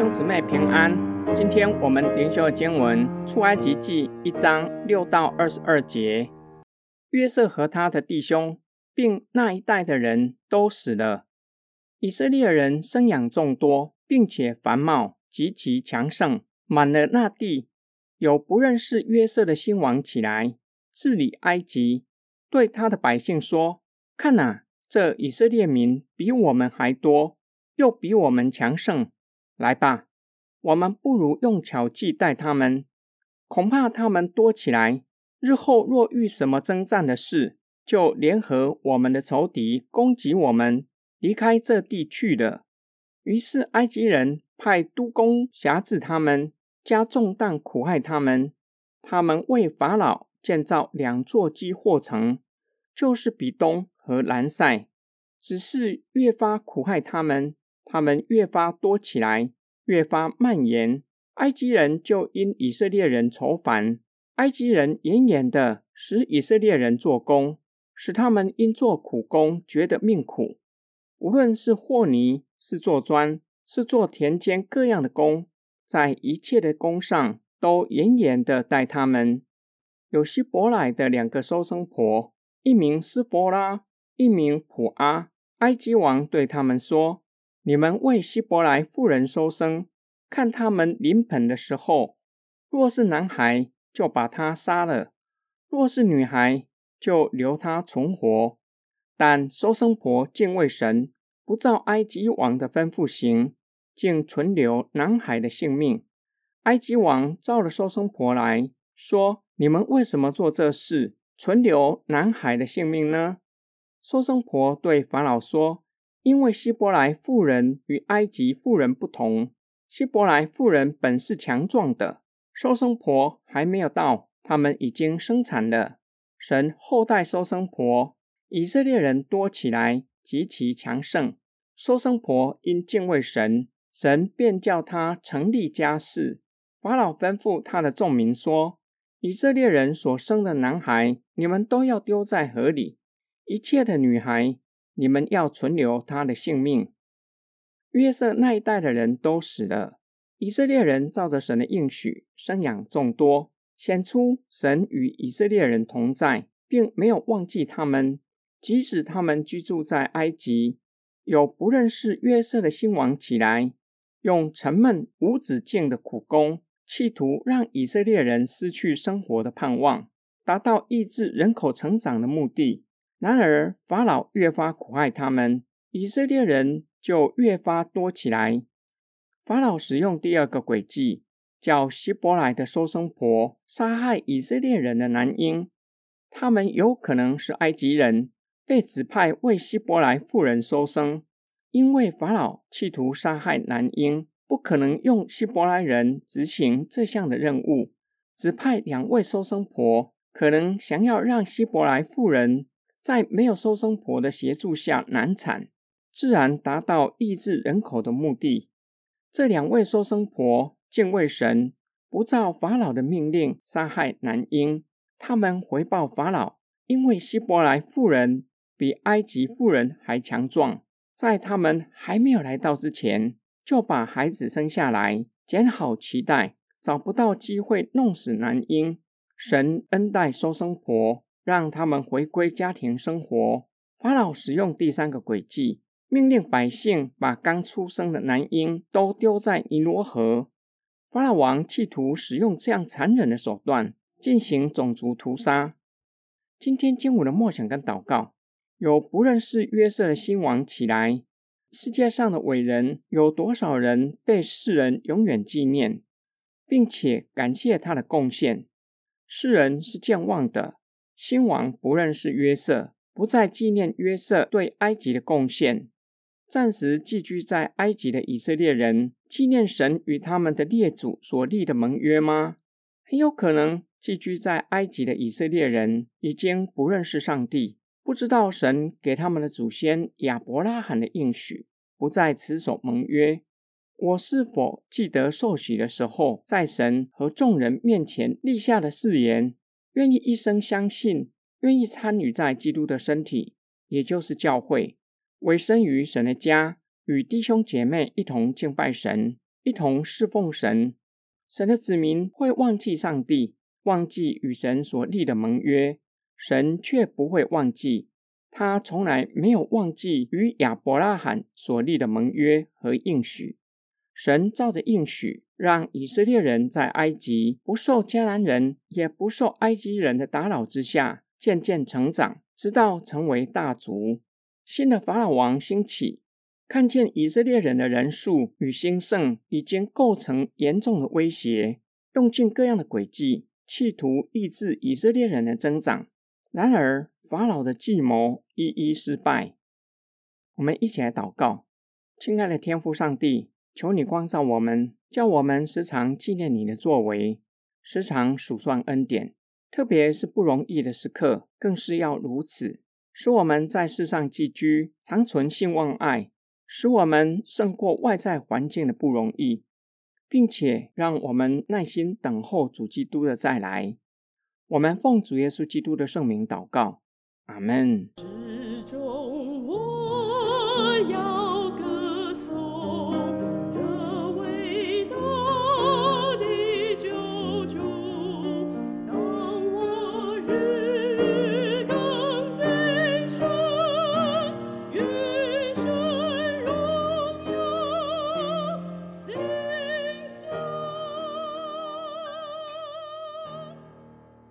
兄姊妹平安，今天我们灵修的经文出埃及记一章六到二十二节。约瑟和他的弟兄，并那一代的人都死了。以色列人生养众多，并且繁茂极其强盛，满了那地。有不认识约瑟的新王起来治理埃及，对他的百姓说：“看哪，这以色列民比我们还多，又比我们强盛。”来吧，我们不如用巧计待他们，恐怕他们多起来，日后若遇什么征战的事，就联合我们的仇敌攻击我们，离开这地去了。于是埃及人派督工辖制他们，加重担苦害他们。他们为法老建造两座基货城，就是比东和兰塞，只是越发苦害他们。他们越发多起来，越发蔓延。埃及人就因以色列人愁烦，埃及人严严的使以色列人做工，使他们因做苦工觉得命苦。无论是和泥，是做砖，是做田间各样的工，在一切的工上都严严的待他们。有希伯来的两个收生婆，一名斯伯拉，一名普阿。埃及王对他们说。你们为希伯来妇人收生，看他们临盆的时候，若是男孩，就把他杀了；若是女孩，就留他存活。但收生婆敬畏神，不照埃及王的吩咐行，竟存留男孩的性命。埃及王召了收生婆来说：“你们为什么做这事，存留男孩的性命呢？”收生婆对法老说。因为希伯来妇人与埃及妇人不同，希伯来妇人本是强壮的，收生婆还没有到，他们已经生产了。神后代收生婆，以色列人多起来，极其强盛。收生婆因敬畏神，神便叫他成立家室。法老吩咐他的众民说：“以色列人所生的男孩，你们都要丢在河里；一切的女孩。”你们要存留他的性命。约瑟那一代的人都死了。以色列人照着神的应许生养众多，显出神与以色列人同在，并没有忘记他们。即使他们居住在埃及，有不认识约瑟的新王起来，用沉闷无止境的苦工，企图让以色列人失去生活的盼望，达到抑制人口成长的目的。然而，法老越发苦害他们，以色列人就越发多起来。法老使用第二个诡计，叫希伯来的收生婆杀害以色列人的男婴。他们有可能是埃及人，被指派为希伯来妇人收生。因为法老企图杀害男婴，不可能用希伯来人执行这项的任务，指派两位收生婆，可能想要让希伯来妇人。在没有收生婆的协助下难产，自然达到抑制人口的目的。这两位收生婆敬畏神，不照法老的命令杀害男婴。他们回报法老，因为希伯来妇人比埃及妇人还强壮，在他们还没有来到之前，就把孩子生下来，捡好脐带，找不到机会弄死男婴。神恩待收生婆。让他们回归家庭生活。法老使用第三个诡计，命令百姓把刚出生的男婴都丢在尼罗河。法老王企图使用这样残忍的手段进行种族屠杀。今天经文的默想跟祷告，有不认识约瑟的新王起来。世界上的伟人有多少人被世人永远纪念，并且感谢他的贡献？世人是健忘的。新王不认识约瑟，不再纪念约瑟对埃及的贡献。暂时寄居在埃及的以色列人，纪念神与他们的列祖所立的盟约吗？很有可能，寄居在埃及的以色列人已经不认识上帝，不知道神给他们的祖先亚伯拉罕的应许，不再持守盟约。我是否记得受洗的时候，在神和众人面前立下的誓言？愿意一生相信，愿意参与在基督的身体，也就是教会，委身于神的家，与弟兄姐妹一同敬拜神。一同侍奉神。神的子民会忘记上帝，忘记与神所立的盟约，神却不会忘记。他从来没有忘记与亚伯拉罕所立的盟约和应许。神照着应许，让以色列人在埃及不受迦南人，也不受埃及人的打扰之下，渐渐成长，直到成为大族。新的法老王兴起，看见以色列人的人数与兴盛已经构成严重的威胁，用尽各样的诡计，企图抑制以色列人的增长。然而，法老的计谋一一失败。我们一起来祷告，亲爱的天父上帝，求你光照我们，叫我们时常纪念你的作为，时常数算恩典。特别是不容易的时刻，更是要如此，使我们在世上寄居，长存信望爱，使我们胜过外在环境的不容易，并且让我们耐心等候主基督的再来。我们奉主耶稣基督的圣名祷告。阿门。